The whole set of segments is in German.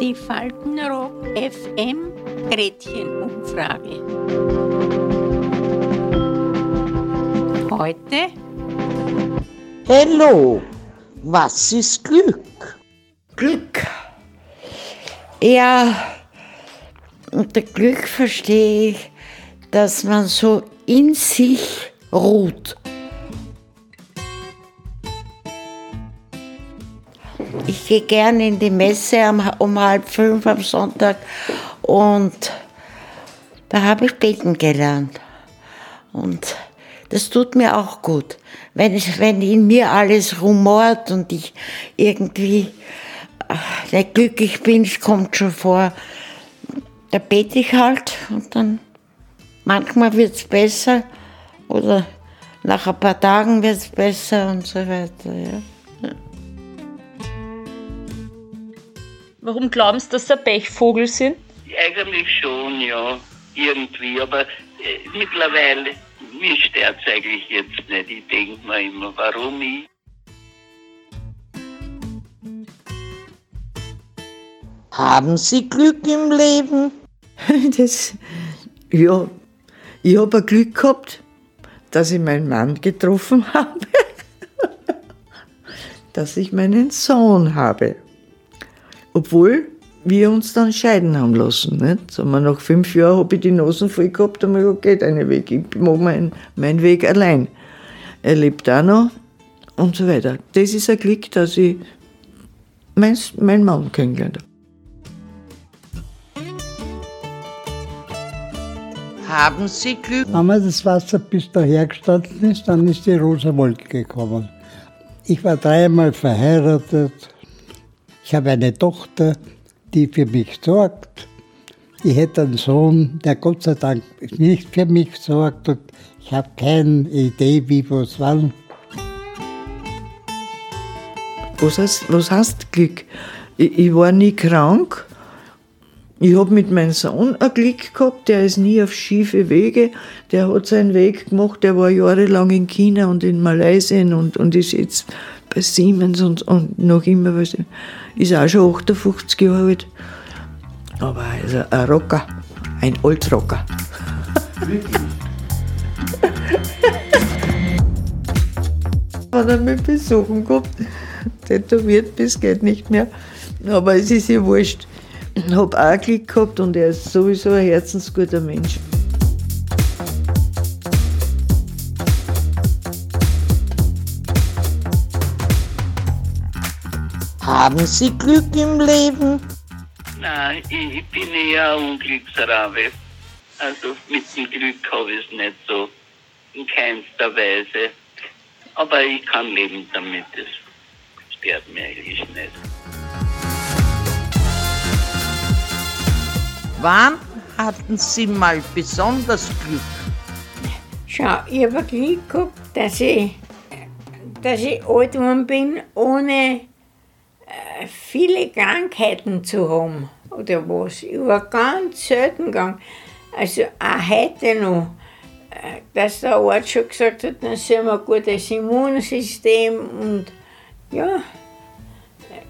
Die Faltenrock FM Gretchenumfrage. Heute Hallo, was ist Glück? Glück. Ja, unter Glück verstehe ich, dass man so in sich ruht. Gehe gerne in die Messe um, halb fünf am Sonntag und da habe ich beten gelernt. Und das tut mir auch gut. Wenn, ich, wenn in mir alles rumort und ich irgendwie ach, nicht glücklich bin, es kommt schon vor, da bete ich halt und dann manchmal wird es besser oder nach ein paar Tagen wird es besser und so weiter. Ja. Warum glauben Sie, dass Sie ein Pechvogel sind? Eigentlich schon, ja, irgendwie, aber äh, mittlerweile, mich stört es eigentlich jetzt nicht. Ich denke mir immer, warum ich? Haben Sie Glück im Leben? Das, ja, ich habe ein Glück gehabt, dass ich meinen Mann getroffen habe, dass ich meinen Sohn habe. Obwohl wir uns dann scheiden haben lassen. Nicht? So, nach fünf Jahren habe ich die Nasen voll gehabt und mir gesagt, geht einen Weg, ich mache meinen mein Weg allein. Er lebt auch noch und so weiter. Das ist ein Glück, dass ich meinen mein Mann kennengelernt habe. Haben Sie Glück? Wenn man das Wasser bis daher gestanden ist, dann ist die rosa Wolke gekommen. Ich war dreimal verheiratet. Ich habe eine Tochter, die für mich sorgt. Ich hätte einen Sohn, der Gott sei Dank nicht für mich sorgt und ich habe keine Idee, wie was wann. Was heißt, was heißt Glück? Ich, ich war nie krank. Ich habe mit meinem Sohn ein Glück gehabt, der ist nie auf schiefe Wege. Der hat seinen Weg gemacht, der war jahrelang in China und in Malaysia und, und ist jetzt bei Siemens und, und noch immer, was, ist auch schon 58 Jahre alt. Aber also ein Rocker, ein Altrocker. Hat er mich besuchen gehabt, tätowiert bis geht nicht mehr. Aber es ist ja wurscht. Ich habe auch Glück gehabt und er ist sowieso ein herzensguter Mensch. Haben Sie Glück im Leben? Nein, ich, bin eher ein Unglücksrabe. Also mit dem Glück habe ich es nicht so, in keinster Weise. Aber ich kann leben damit, das stört mir eigentlich nicht. Wann hatten Sie mal besonders Glück? Schau, ich habe Glück gehabt, dass ich, dass ich alt geworden bin, ohne viele Krankheiten zu haben oder was. Ich war ganz selten gegangen. Also auch heute noch, äh, dass der Arzt schon gesagt hat, dann sind wir ein gutes Immunsystem und ja,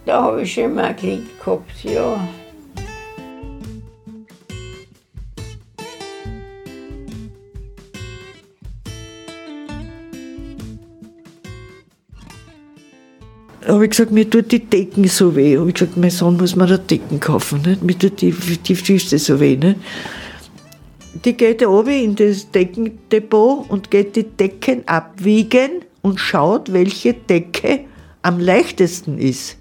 da habe ich schon mal Glück gehabt, ja. Habe ich gesagt, mir tut die Decken so weh. Habe ich gesagt, mein Sohn muss mir da Decken kaufen. Nicht? Mir tut die, die Füße so weh. Nicht? Die geht runter in das Deckendepot und geht die Decken abwiegen und schaut, welche Decke am leichtesten ist.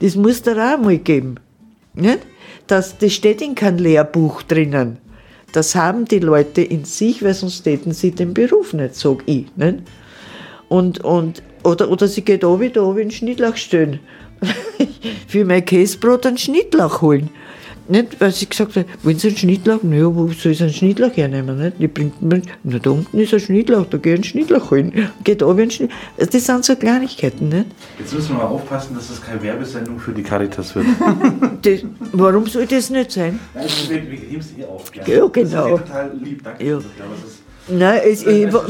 Das muss da auch mal geben. Nicht? Das, das steht in keinem Lehrbuch drinnen. Das haben die Leute in sich, weil sonst täten sie den Beruf nicht, sag ich. Nicht? Und, und, oder, oder sie geht oben, da oben in den Schnittlauch stellen. Für mein Käsebrot einen Schnittlauch holen. Nicht, weil sie gesagt hat, wollen Sie einen Schnittlauch? Na ja, wo soll ich einen Schnittlauch hernehmen? Nicht? Die bringt mir, na, da unten ist ein Schnittlauch, da gehe ich einen Schnittlauch holen. Geht oben einen Schnittlauch. Also das sind so Kleinigkeiten. Nicht? Jetzt müssen wir mal aufpassen, dass es keine Werbesendung für die Caritas wird. Das, warum soll das nicht sein? Nein, wir, wir heben es eh auf. Ja, genau. Das ist total lieb, danke. Ja. Nein, es, ich, was,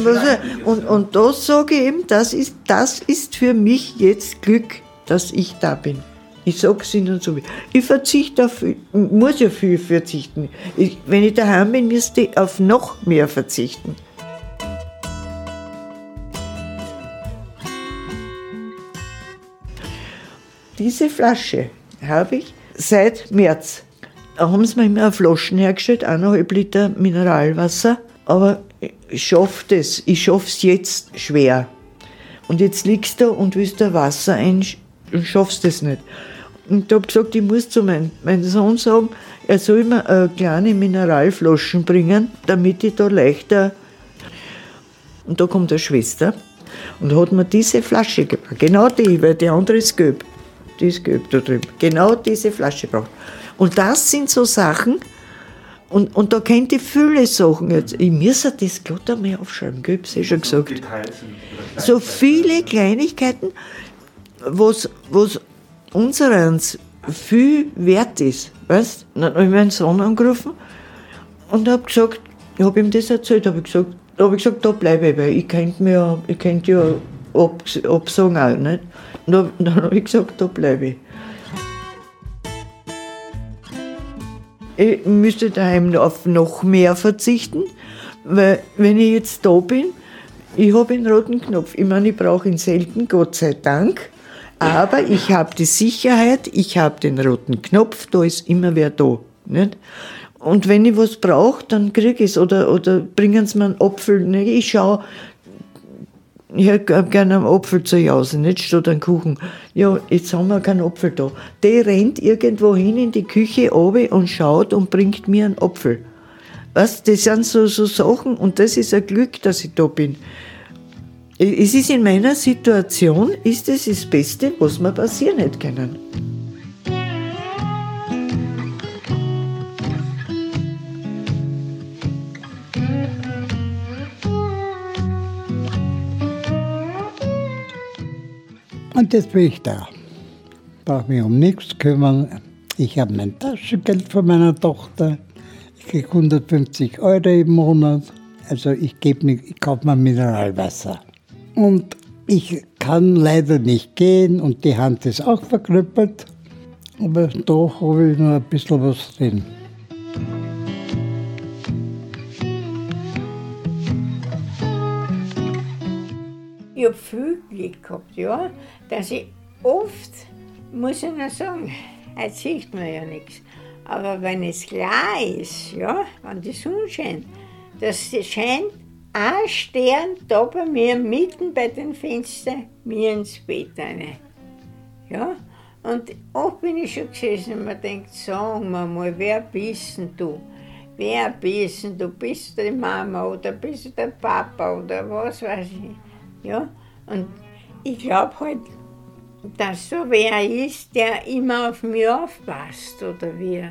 und, und das sage ich eben, das ist, das ist für mich jetzt Glück, dass ich da bin. Ich sage es Ihnen so. Ich verzichte auf, viel- muss ja viel verzichten. Ich, wenn ich daheim bin, müsste ich auf noch mehr verzichten. Diese Flasche habe ich seit März. Da haben sie mir immer Flaschen hergestellt, eineinhalb Liter Mineralwasser. Aber ich schaffe das. Ich schaffe es jetzt schwer. Und jetzt liegst du und willst da Wasser ein und schaffst das nicht. Und ich habe gesagt, ich muss zu meinem mein Sohn sagen, er soll mir äh, kleine Mineralflaschen bringen, damit ich da leichter. Und da kommt eine Schwester und hat mir diese Flasche gebracht. Genau die, weil die andere ist gelb. Die ist gelb da drüben. Genau diese Flasche gebracht. Und das sind so Sachen, und, und da kennt ich viele Sachen jetzt. Ich muss das glatt einmal aufschreiben, gell? Ich eh schon gesagt so viele Kleinigkeiten, was, was unsereins viel wert ist. Weißt? Dann habe ich meinen Sohn angerufen und habe gesagt, ich habe ihm das erzählt, habe ich gesagt, da habe ich gesagt, da bleibe ich, weil ich könnte mir ja, ich könnte ja ab, absagen auch, nicht? Und dann, dann habe ich gesagt, da bleibe ich. Ich müsste daheim auf noch mehr verzichten, weil wenn ich jetzt da bin, ich habe einen roten Knopf. Ich meine, ich brauche ihn selten, Gott sei Dank. Aber ich habe die Sicherheit, ich habe den roten Knopf, da ist immer wer da. Nicht? Und wenn ich was brauche, dann kriege ich es. Oder, oder bringen sie mir einen Apfel. Ne? Ich schaue, ich hätte gerne einen Apfel zu Hause, nicht statt einen Kuchen. Ja, jetzt haben wir keinen Apfel da. Der rennt irgendwo hin in die Küche runter und schaut und bringt mir einen Apfel. Weißt, das sind so, so Sachen und das ist ein Glück, dass ich da bin. Es ist in meiner Situation, ist es das Beste, was mir passieren hätte können. Und jetzt bin ich da. Brauche mich um nichts kümmern. Ich habe mein Taschengeld von meiner Tochter. Ich kriege 150 Euro im Monat. Also ich, nicht- ich kaufe mir Mineralwasser. Und ich kann leider nicht gehen und die Hand ist auch verkrüppelt. Aber da habe ich noch ein bisschen was drin. Ich habe viel Glück gehabt, ja, dass ich oft, muss ich noch sagen, jetzt sieht man ja nichts, aber wenn es klar ist, ja, wenn die Sonne scheint, das scheint ein Stern da bei mir mitten bei den Fenstern mir ins Bett rein. Ja, und oft bin ich schon gesessen und mir denkt, sag mir mal, wer bist denn du? Wer bist denn du? Bist du die Mama oder bist du der Papa oder was weiß ich? Ja, und ich glaube halt, dass so wer ist, der immer auf mich aufpasst oder wie.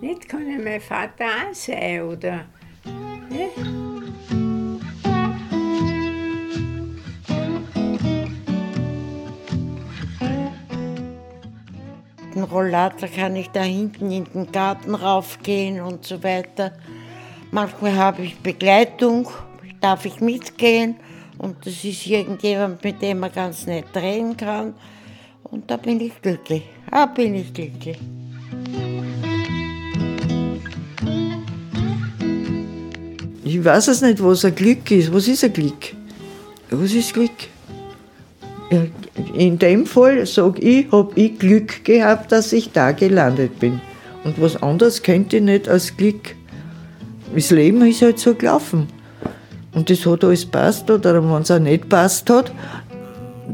Nicht kann ja mein Vater auch sein oder. Ne? Den Rollator kann ich da hinten in den Garten raufgehen und so weiter. Manchmal habe ich Begleitung, darf ich mitgehen und das ist irgendjemand, mit dem man ganz nett reden kann. Und da bin ich glücklich. Da bin ich glücklich. Ich weiß es nicht, was ein Glück ist. Was ist ein Glück? Was ist Glück? In dem Fall sage ich, habe ich Glück gehabt, dass ich da gelandet bin. Und was anderes könnte ich nicht als Glück. Das Leben ist halt so gelaufen. Und das hat alles passt, oder wenn es auch nicht passt hat,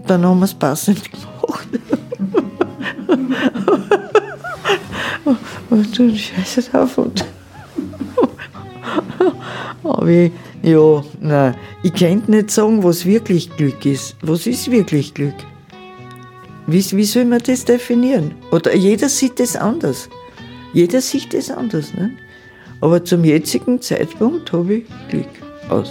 dann haben wir es passend gemacht. und dann scheiße drauf und aber ich, ja, nein, ich könnte nicht sagen, was wirklich Glück ist. Was ist wirklich Glück? Wie, wie soll man das definieren? Oder jeder sieht das anders. Jeder sieht das anders. Ne? Aber zum jetzigen Zeitpunkt habe ich Glück aus.